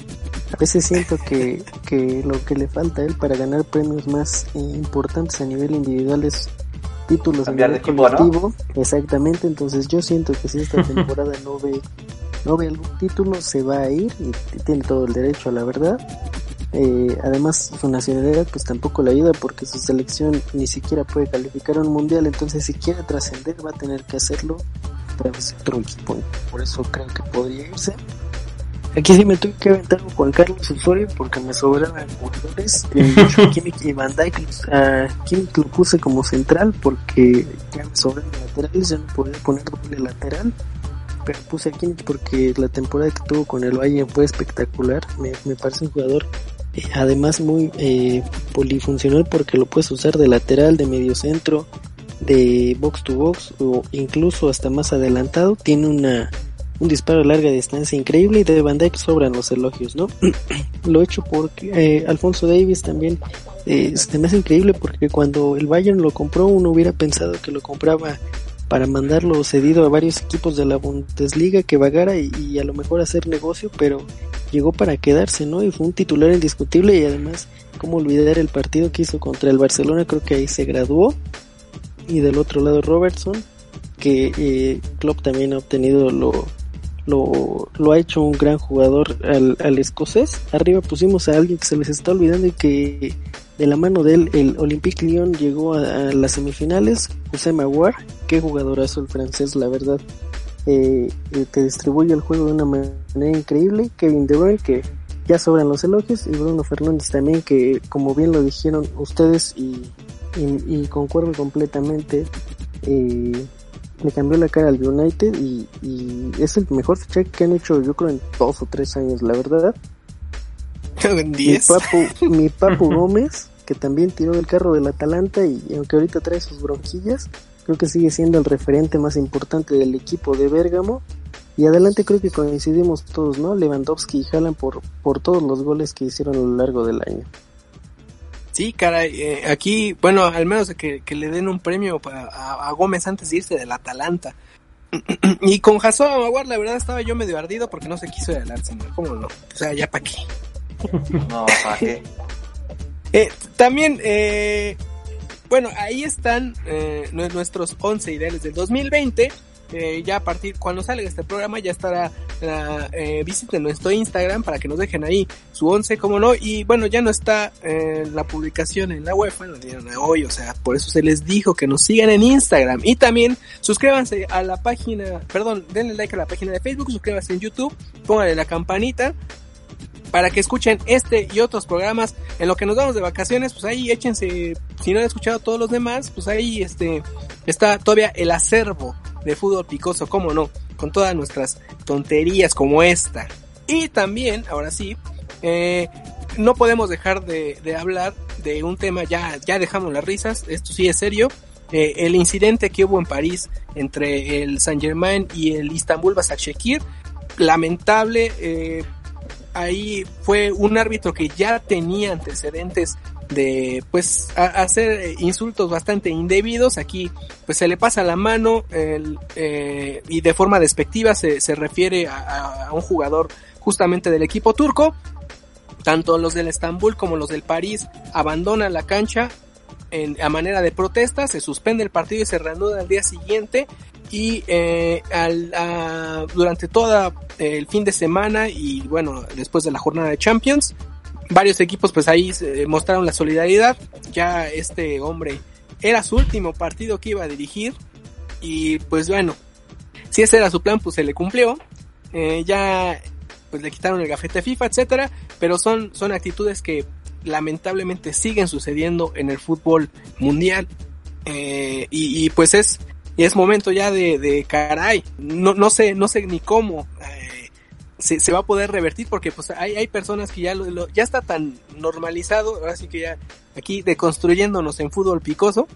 A veces siento que, que lo que le falta a él para ganar premios más eh, importantes a nivel individual es títulos a nivel colectivo. Exactamente, entonces yo siento que si esta temporada no ve, no ve algún título, se va a ir y tiene todo el derecho a la verdad. Eh, además, su nacionalidad pues tampoco le ayuda porque su selección ni siquiera puede calificar a un mundial, entonces si quiere trascender va a tener que hacerlo para otro equipo. Por eso creo que podría irse. Aquí sí me tuve que aventar con Juan Carlos Osorio porque me sobraban jugadores. Eh, y Van Dijk, a Kimmich lo puse como central porque ya me sobran laterales, ya no podía poner doble lateral. Pero puse a Kimmich porque la temporada que tuvo con el Valle fue espectacular. Me, me parece un jugador además muy eh, polifuncional porque lo puedes usar de lateral, de medio centro, de box to box o incluso hasta más adelantado. Tiene una un disparo a larga distancia increíble y de Van Dyke sobran los elogios, ¿no? lo he hecho porque eh, Alfonso Davis también eh, increíble porque cuando el Bayern lo compró uno hubiera pensado que lo compraba para mandarlo cedido a varios equipos de la Bundesliga que vagara y, a lo mejor hacer negocio, pero llegó para quedarse, ¿no? Y fue un titular indiscutible y además, como olvidar el partido que hizo contra el Barcelona, creo que ahí se graduó. Y del otro lado Robertson, que eh, Klopp también ha obtenido lo, lo, lo, ha hecho un gran jugador al, al, escocés. Arriba pusimos a alguien que se les está olvidando y que de la mano de él, el Olympique Lyon llegó a, las semifinales. José Maguire, qué jugadorazo el francés, la verdad. Eh, eh, te distribuye el juego de una manera increíble. Kevin De Bruyne, que ya sobran los elogios, y Bruno Fernández también, que como bien lo dijeron ustedes y, y, concuerdo completamente, eh, le cambió la cara al United y, y es el mejor fichaje que han hecho yo creo en dos o tres años, la verdad. Mi papu, mi papu Gómez, que también tiró del carro del Atalanta y aunque ahorita trae sus bronquillas, creo que sigue siendo el referente más importante del equipo de Bérgamo. Y adelante creo que coincidimos todos, ¿no? Lewandowski y Haaland por, por todos los goles que hicieron a lo largo del año. Sí, caray, eh, aquí, bueno, al menos que, que le den un premio a, a, Gómez antes de irse del Atalanta. y con Jason Amaguar, la verdad estaba yo medio ardido porque no se quiso ir al Arsenal, ¿cómo no? O sea, ya para qué. No, ¿para qué? Eh, también, eh, bueno, ahí están eh, nuestros 11 ideales del 2020. Eh, ya a partir, cuando salga este programa, ya estará la eh, visiten nuestro Instagram para que nos dejen ahí su 11, como no. Y bueno, ya no está la publicación en la web, bueno, dieron hoy, o sea, por eso se les dijo que nos sigan en Instagram. Y también suscríbanse a la página, perdón, denle like a la página de Facebook, suscríbanse en YouTube, pónganle la campanita para que escuchen este y otros programas. En lo que nos vamos de vacaciones, pues ahí échense, si no han escuchado todos los demás, pues ahí este está todavía el acervo de fútbol picoso, como no, con todas nuestras tonterías como esta. Y también, ahora sí, eh, no podemos dejar de, hablar de un tema, ya, ya dejamos las risas, esto sí es serio. Eh, el incidente que hubo en París entre el Saint Germain y el Istanbul Basaksehir, lamentable, eh, ahí fue un árbitro que ya tenía antecedentes de pues hacer insultos bastante indebidos. Aquí pues se le pasa la mano eh, y de forma despectiva se, se refiere a, un jugador justamente del equipo turco. Tanto los del Estambul como los del París abandonan la cancha en, a manera de protesta se suspende el partido y se reanuda al día siguiente. Y eh, al, durante todo el fin de semana y bueno, después de la jornada de Champions, varios equipos pues ahí mostraron la solidaridad. Ya este hombre era su último partido que iba a dirigir y pues bueno, si ese era su plan pues se le cumplió. Eh, ya pues le quitaron el gafete FIFA, etcétera, pero son, son actitudes que lamentablemente siguen sucediendo en el fútbol mundial. Eh, y, y, pues es es momento ya de, de caray, no, no sé, no sé ni cómo eh, se, va a poder revertir porque pues hay, hay personas que ya lo, ya está tan normalizado, ahora sí que ya aquí deconstruyéndonos en fútbol picoso,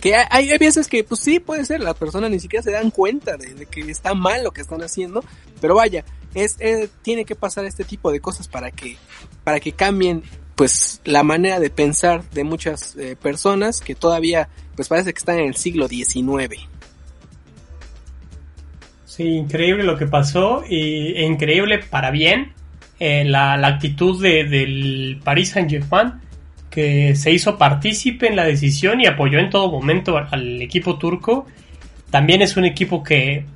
que hay, hay veces que pues sí puede ser, las personas ni siquiera se dan cuenta de, que está mal lo que están haciendo, pero vaya, es, eh, tiene que pasar este tipo de cosas para que, para que cambien pues la manera de pensar de muchas eh, personas que todavía pues parece que están en el siglo XIX. Sí, increíble lo que pasó y e increíble para bien eh, la, actitud de, del Paris Saint Germain que se hizo partícipe en la decisión y apoyó en todo momento al equipo turco. También es un equipo que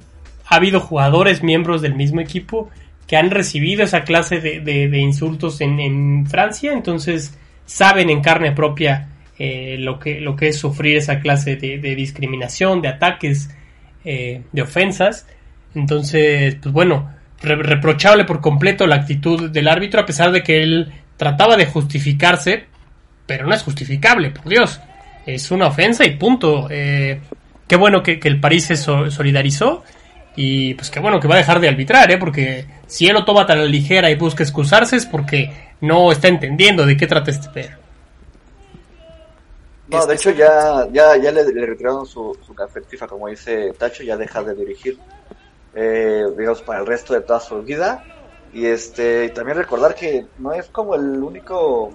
ha habido jugadores miembros del mismo equipo que han recibido esa clase de, insultos en, Francia, entonces saben en carne propia eh, lo, que, lo que es sufrir esa clase de, discriminación, de ataques, eh, de ofensas. Entonces, pues bueno, reprochable por completo la actitud del árbitro, a pesar de que él trataba de justificarse, pero no es justificable, por Dios. Es una ofensa y punto. Eh, qué bueno que, el París se solidarizó y pues qué bueno que va a dejar de arbitrar, ¿eh? Porque si él lo toma tan ligera y busca excusarse es porque no está entendiendo de qué trata este perro. No, de hecho ya, ya, ya le, retiraron su, su como dice Tacho, ya deja de dirigir, eh, digamos, para el resto de toda su vida. Y este, también recordar que no es como el único,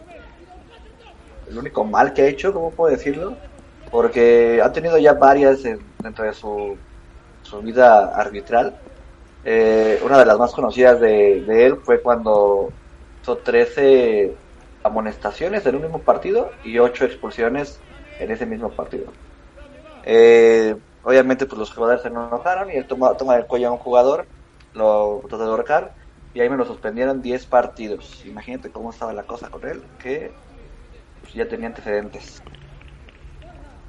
el único mal que ha hecho, ¿cómo puedo decirlo? Porque ha tenido ya varias dentro de su su vida arbitral. Eh, una de las más conocidas de, él fue cuando hizo 13 amonestaciones en un mismo partido y 8 expulsiones en ese mismo partido. Eh, obviamente pues los jugadores se enojaron y él toma, toma el cuello a un jugador, lo trató de ahorcar y ahí me lo suspendieron 10 partidos. Imagínate cómo estaba la cosa con él, que pues, ya tenía antecedentes.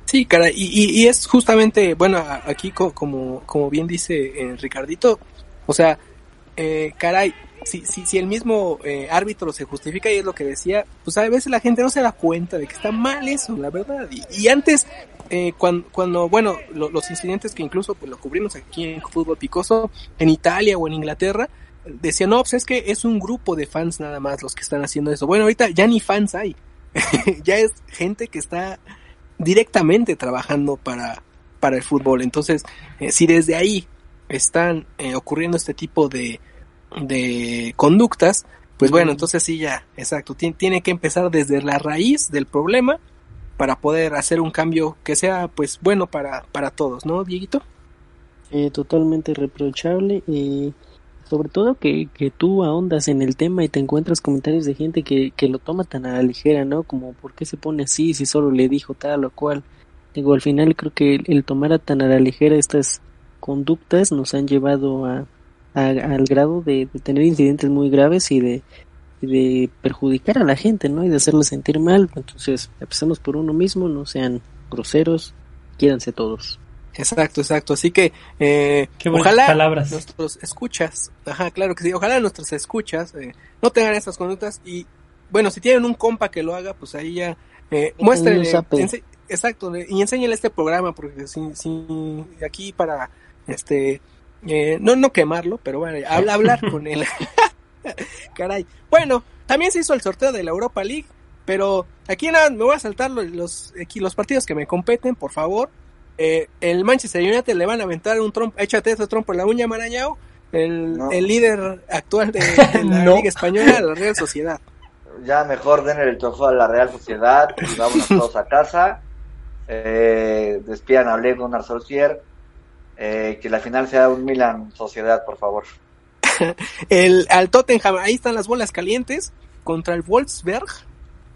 Sí, cara, y, y, es justamente, bueno, aquí como, como bien dice eh, Ricardito, o sea, eh, caray, si, si, si el mismo eh, árbitro se justifica y es lo que decía, pues a veces la gente no se da cuenta de que está mal eso, la verdad. Y, antes, eh, cuando, cuando, bueno, los incidentes que incluso pues lo cubrimos aquí en Fútbol Picoso, en Italia o en Inglaterra, decían, no, pues es que es un grupo de fans nada más los que están haciendo eso. Bueno, ahorita ya ni fans hay, ya es gente que está directamente trabajando para, para el fútbol. Entonces, eh, si desde ahí están eh, ocurriendo este tipo de, de conductas, pues bueno, entonces sí ya, exacto, tiene, que empezar desde la raíz del problema para poder hacer un cambio que sea pues bueno para, para todos, ¿no, Dieguito? Totalmente reprochable y sobre todo que, que tú ahondas en el tema y te encuentras comentarios de gente que, que lo toma tan a la ligera, ¿no? Como, ¿por qué se pone así si solo le dijo tal o cual? Digo, al final creo que el, tomar a tan a la ligera estas conductas nos han llevado a, al grado de, tener incidentes muy graves y de, de perjudicar a la gente, ¿no? Y de hacerla sentir mal. Entonces, empezamos por uno mismo, no sean groseros, quédense todos. Exacto, exacto. Así que eh, ojalá nuestros escuchas, ajá, claro que sí, ojalá nuestros escuchas eh, no tengan estas conductas y bueno, si tienen un compa que lo haga, pues ahí ya eh, muéstrenle, exacto, y enséñenle este programa porque si, si aquí para este eh, no no quemarlo, pero bueno, habla, hablar con él. Caray. Bueno, también se hizo el sorteo de la Europa League, pero aquí nada, me voy a saltar los, aquí los partidos que me competen, por favor eh, el Manchester United le van a aventar un trompo, échate ese trompo en la uña, Marañao, el, el líder actual de, la Liga Española, la Real Sociedad. Ya mejor den el trofeo a la Real Sociedad y vámonos todos a casa. Eh, despidan a Ole Gunnar Solskjaer. Eh, que la final sea un Milan Sociedad, por favor. el, al Tottenham, ahí están las bolas calientes contra el Wolfsberg.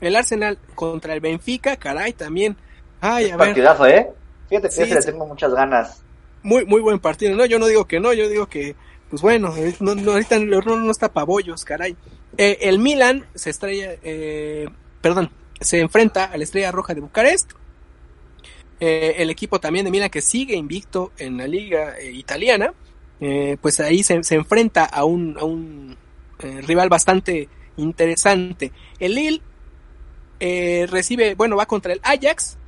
El Arsenal contra el Benfica, caray, también. Ay, a partidazo, ¿eh? Fíjate que sí, le tengo muchas ganas. Muy, muy buen partido. No, yo no digo que no, yo digo que, pues bueno, eh, no, no, ahorita horno no está para bollos, caray. Eh, el Milan se estrella, eh, perdón, se enfrenta a la Estrella Roja de Bucarest. el equipo también de Milan que sigue invicto en la liga italiana, pues ahí se, se, enfrenta a un, a un rival bastante interesante. El Lille recibe, bueno, va contra el Ajax,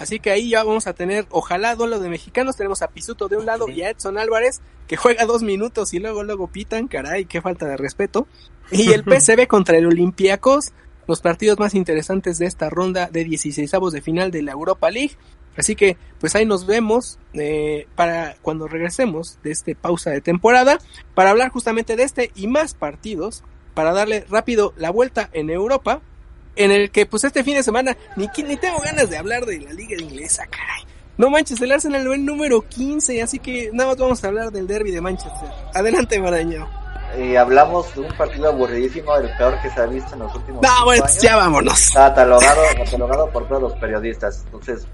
Así que ahí ya vamos a tener, ojalá, duelo de mexicanos. Tenemos a Pisuto de un lado y a Edson Álvarez, que juega dos minutos y luego, luego pitan. Caray, qué falta de respeto. Y el PCB contra el Olympiacos, los partidos más interesantes de esta ronda de 16 de final de la Europa League. Así que, pues ahí nos vemos eh, para cuando regresemos de esta pausa de temporada, para hablar justamente de este y más partidos, para darle rápido la vuelta en Europa en el que pues este fin de semana ni, ni tengo ganas de hablar de la liga inglesa, caray. No manches, el Arsenal va en número 15, así que nada más vamos a hablar del derby de Manchester. Adelante, Maraño. Y hablamos de un partido aburridísimo, el peor que se ha visto en los últimos No, bueno, ya vámonos. Catalogado, catalogado por todos los periodistas. Entonces,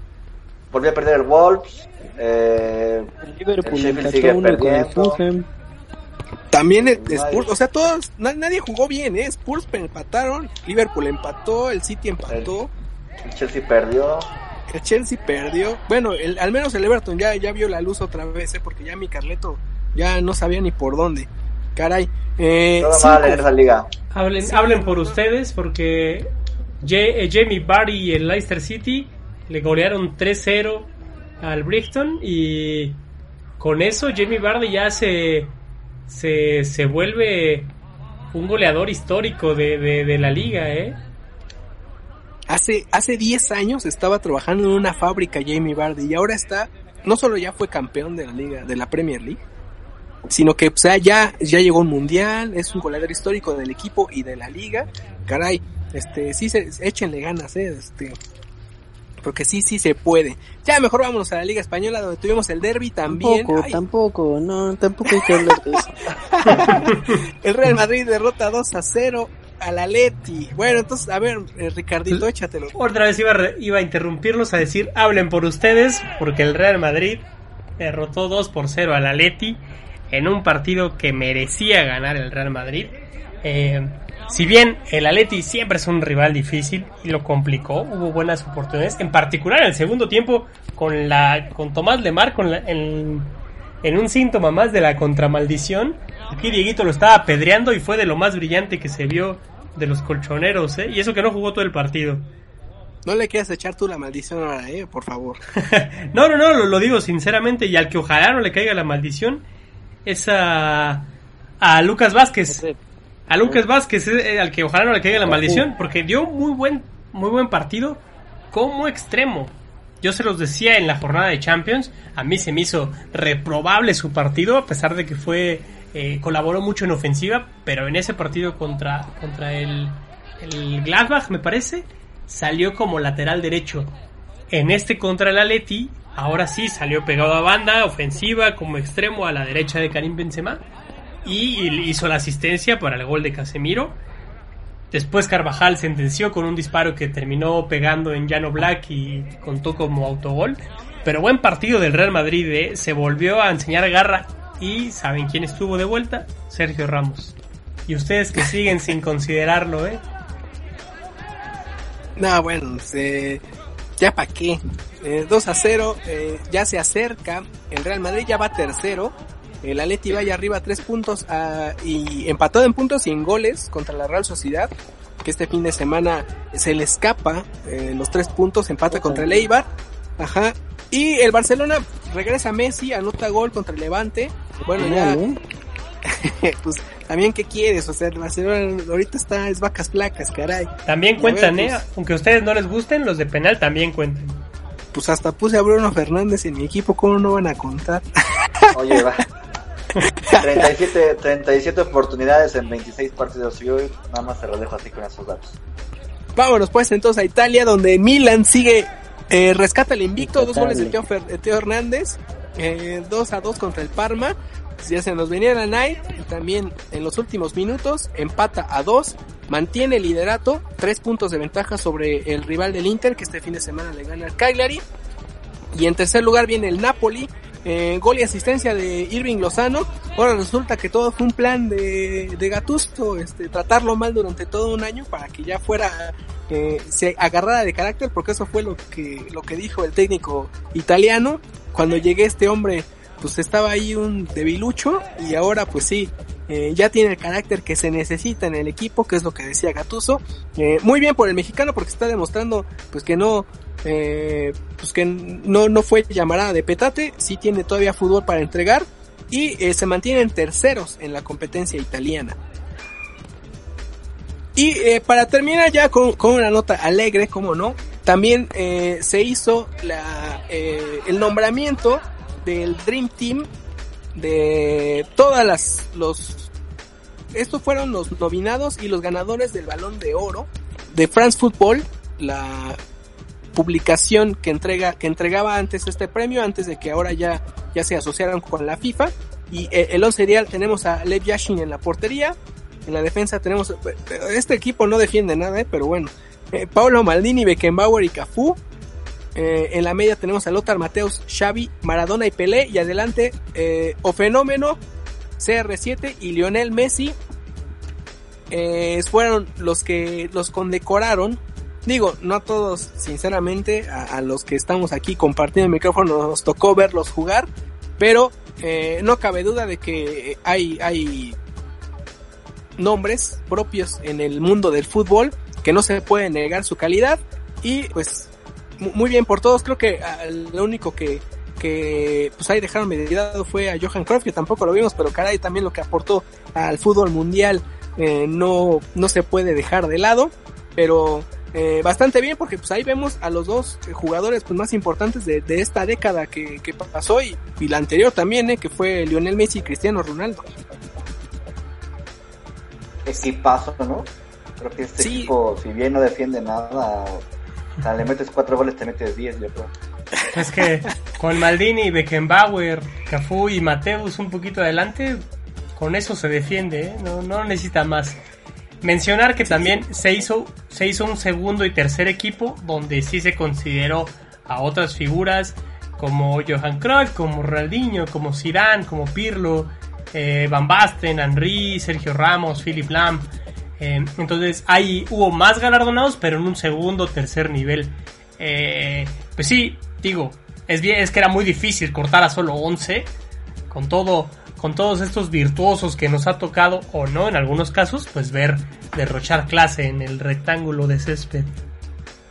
volvió a perder el Wolves. Eh, el Sheffield sigue perdiendo. También el Spurs, o sea, todos, nadie jugó bien, ¿eh? Spurs empataron, Liverpool empató, el City empató. El, Chelsea perdió. El Chelsea perdió. Bueno, el, al menos el Everton ya, ya vio la luz otra vez, ¿eh? Porque ya mi Carleto ya no sabía ni por dónde. Caray. Eh, esa liga. Hablen, hablen por ustedes, porque eh, Jamie Barry y el Leicester City le golearon 3-0 al Brighton y con eso Jamie Bardi ya se se, se vuelve un goleador histórico de, de, la liga, ¿eh? Hace, hace 10 años estaba trabajando en una fábrica Jamie Vardy y ahora está, no solo ya fue campeón de la liga, de la Premier League, sino que o sea, ya, ya llegó un mundial, es un goleador histórico del equipo y de la liga. Caray, este, sí se, échenle ganas, eh, este, porque sí, sí se puede. Ya mejor vámonos a la Liga Española donde tuvimos el derby también. Tampoco, tampoco, no, tampoco hay que hablar de eso. el Real Madrid derrota 2 a 0 al Atleti. Bueno, entonces, a ver, eh, Ricardito, échatelo. Otra vez iba, iba a interrumpirlos a decir, hablen por ustedes, porque el Real Madrid derrotó 2 por 0 al Atleti en un partido que merecía ganar el Real Madrid. Eh, si bien el Atleti siempre es un rival difícil y lo complicó, hubo buenas oportunidades, en particular en el segundo tiempo con la con Tomás Lemar con la, en, en un síntoma más de la contramaldición. Aquí Dieguito lo estaba apedreando y fue de lo más brillante que se vio de los colchoneros, ¿eh? Y eso que no jugó todo el partido. No le quieras echar tú la maldición ahora, eh, por favor. no, no, no, lo, lo, digo sinceramente y al que ojalá no le caiga la maldición es a, a Lucas Vázquez. A Lucas Vázquez, eh, al que ojalá no le caiga la maldición, porque dio muy buen, muy buen partido como extremo. Yo se los decía en la jornada de Champions, a mí se me hizo reprobable su partido, a pesar de que fue eh, colaboró mucho en ofensiva, pero en ese partido contra, contra el, el Gladbach, me parece, salió como lateral derecho. En este contra el Atleti, ahora sí salió pegado a banda, ofensiva, como extremo a la derecha de Karim Benzema, y hizo la asistencia para el gol de Casemiro. Después Carvajal sentenció con un disparo que terminó pegando en Llano Black y contó como autogol. Pero buen partido del Real Madrid, ¿eh? se volvió a enseñar garra. Y ¿saben quién estuvo de vuelta? Sergio Ramos. Y ustedes que siguen sin considerarlo, ¿eh? No, bueno, eh, ya para qué. 2 a 0, eh, ya se acerca. El Real Madrid ya va tercero. El Atleti va ya arriba tres puntos ah, y empatado en puntos y en goles contra la Real Sociedad, que este fin de semana se le escapa eh, los tres puntos, empata contra el Eibar. Ajá. Y el Barcelona regresa a Messi, anota gol contra el Levante. Bueno, ya. pues también qué quieres, o sea, el Barcelona ahorita está es vacas flacas, caray. También cuentan, eh, aunque a ustedes no les gusten, los de penal también cuentan. Pues hasta puse a Bruno Fernández en mi equipo, ¿cómo no van a contar? Oye, va. 37, 37 oportunidades en 26 partidos y hoy nada más te lo dejo así con esos datos. Vámonos pues entonces a Italia donde Milan sigue, eh, rescata el invicto, dos goles de Teo, Teo Hernández, eh, 2 a 2 contra el Parma, ya se nos venía la night y también en los últimos minutos empata a 2, mantiene el liderato, 3 puntos de ventaja sobre el rival del Inter que este fin de semana le gana al Cagliari. Y en tercer lugar viene el Napoli, eh, gol y asistencia de Irving Lozano. Ahora resulta que todo fue un plan de, de Gatusto, este, tratarlo mal durante todo un año para que ya fuera, eh, se agarrara de carácter, porque eso fue lo que, lo que dijo el técnico italiano. Cuando llegué este hombre, pues estaba ahí un debilucho y ahora pues sí, eh, ya tiene el carácter que se necesita en el equipo, que es lo que decía Gatuso. Eh, muy bien por el mexicano porque está demostrando pues que no, eh, pues que no, no fue llamarada de petate, sí tiene todavía fútbol para entregar y eh, se mantienen terceros en la competencia italiana. Y eh, para terminar ya con, una nota alegre, como no, también eh, se hizo el nombramiento del Dream Team de todas las los estos fueron los nominados y los ganadores del Balón de Oro de France Football, la publicación que entrega que entregaba antes este premio antes de que ahora ya ya se asociaran con la FIFA y eh, el once ideal tenemos a Lev Yashin en la portería, en la defensa tenemos este equipo no defiende nada, eh, pero bueno, eh, Paulo Maldini, Beckenbauer y Cafú. Eh, en la media tenemos a Lothar Mateus, Xavi, Maradona y Pelé. Y adelante, eh, O Fenómeno, CR7 y Lionel Messi. Eh, fueron los que los condecoraron. Digo, no a todos, sinceramente, a, los que estamos aquí compartiendo el micrófono nos tocó verlos jugar. Pero eh, no cabe duda de que hay, hay nombres propios en el mundo del fútbol que no se puede negar su calidad. Y pues muy bien por todos. Creo que lo único que, que pues ahí dejaron medidado fue a Johan Cruyff, que tampoco lo vimos, pero caray, también lo que aportó al fútbol mundial eh, no, no se puede dejar de lado. Pero eh, bastante bien porque pues ahí vemos a los dos jugadores pues, más importantes de, de esta década que, que pasó y, y, la anterior también, eh, que fue Lionel Messi y Cristiano Ronaldo. Equipazo, ¿no? Creo que este sí. equipo, si bien no defiende nada, o sea, le metes cuatro goles, te metes diez, yo creo. Es que con Maldini, Beckenbauer, Cafú y Mateus un poquito adelante, con eso se defiende, ¿eh? no, no necesita más. Mencionar que también se hizo, se hizo un segundo y tercer equipo donde sí se consideró a otras figuras como Johan Cruyff, como Ronaldinho, como Zidane, como Pirlo, eh, Van Basten, Henry, Sergio Ramos, Philip Lam. Eh, entonces ahí hubo más galardonados, pero en un segundo, tercer nivel. Eh, pues sí, digo, es, bien, es que era muy difícil cortar a solo 11 con todo con todos estos virtuosos que nos ha tocado o no en algunos casos, pues ver derrochar clase en el rectángulo de césped.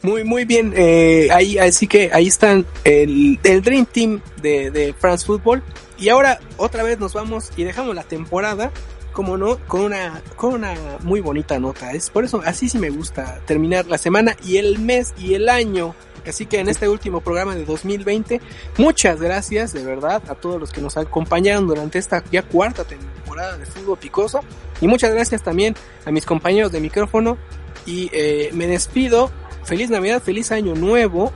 Muy, muy bien. Eh, ahí, así que ahí están el, el Dream Team de, de France Football. Y ahora otra vez nos vamos y dejamos la temporada, como no, con una, con una muy bonita nota. Es por eso, así sí me gusta terminar la semana y el mes y el año. Así que en este último programa de 2020, muchas gracias de verdad a todos los que nos acompañaron durante esta ya cuarta temporada de Fútbol Picoso. Y muchas gracias también a mis compañeros de micrófono. Y eh, me despido. Feliz Navidad, feliz Año Nuevo.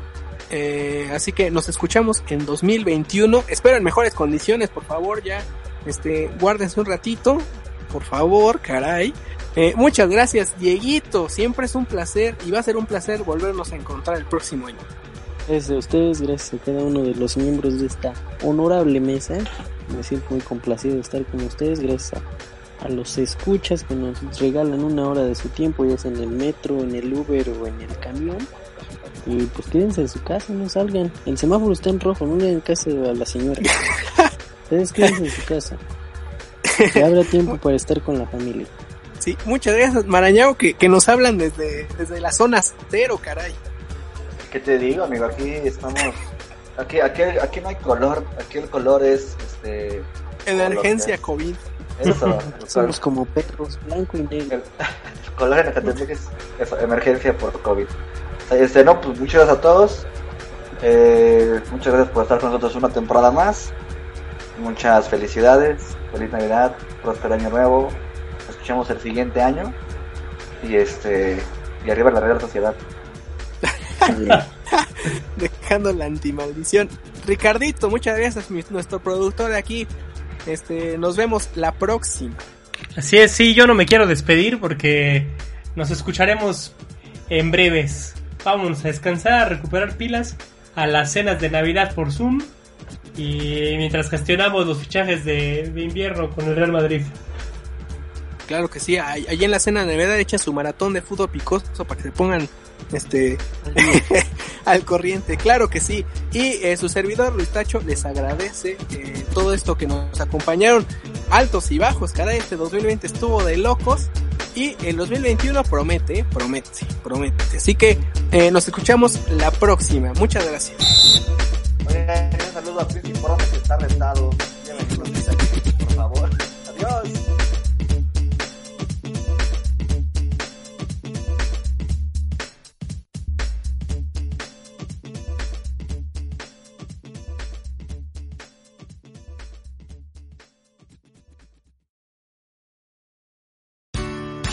Eh, así que nos escuchamos en 2021. Espero en mejores condiciones, por favor, ya. Este, guárdense un ratito, por favor, caray. Eh, muchas gracias, Dieguito. Siempre es un placer y va a ser un placer volvernos a encontrar el próximo año. Gracias a ustedes, gracias a cada uno de los miembros de esta honorable mesa. Me siento muy complacido de estar con ustedes. Gracias a, a los escuchas que nos regalan una hora de su tiempo, ya sea en el metro, en el Uber o en el camión. Y pues quédense en su casa, no salgan. El semáforo está en rojo, no le den caso a la señora. Ustedes quédense en su casa. Ya habrá tiempo para estar con la familia. Sí, muchas gracias, Marañao, que, que nos hablan desde, desde la zona cero, caray. ¿Qué te digo, amigo? Aquí estamos. Aquí, aquí, aquí no hay color. Aquí el color es. Este, Emergencia color, COVID. Eso. Somos como perros, blanco y negro. El, el color en Ecatepec es eso, emergencia por COVID. Este, no, pues muchas gracias a todos. Eh, muchas gracias por estar con nosotros una temporada más. Muchas felicidades. Feliz Navidad. Próspero Año Nuevo. Escuchamos el siguiente año. Y este. Y arriba la Real Sociedad. Dejando la antimaldición. Ricardito, muchas gracias, mi- nuestro productor de aquí. Este, nos vemos la próxima. Así es, sí, yo no me quiero despedir porque nos escucharemos en breves. Vámonos a descansar, a recuperar pilas, a las cenas de Navidad por Zoom y mientras gestionamos los fichajes de, de invierno con el Real Madrid. Claro que sí, ahí ahí en la cena de Navidad echa su maratón de fútbol picoso para que se pongan este al corriente, claro que sí. Y eh, su servidor Luis Tacho les agradece eh, todo esto que nos acompañaron, altos y bajos, caray, este 2020 estuvo de locos y el 2021 promete, promete, promete. Así que eh, nos escuchamos la próxima. Muchas gracias. Oigan, un saludo a Porro que está arrestado.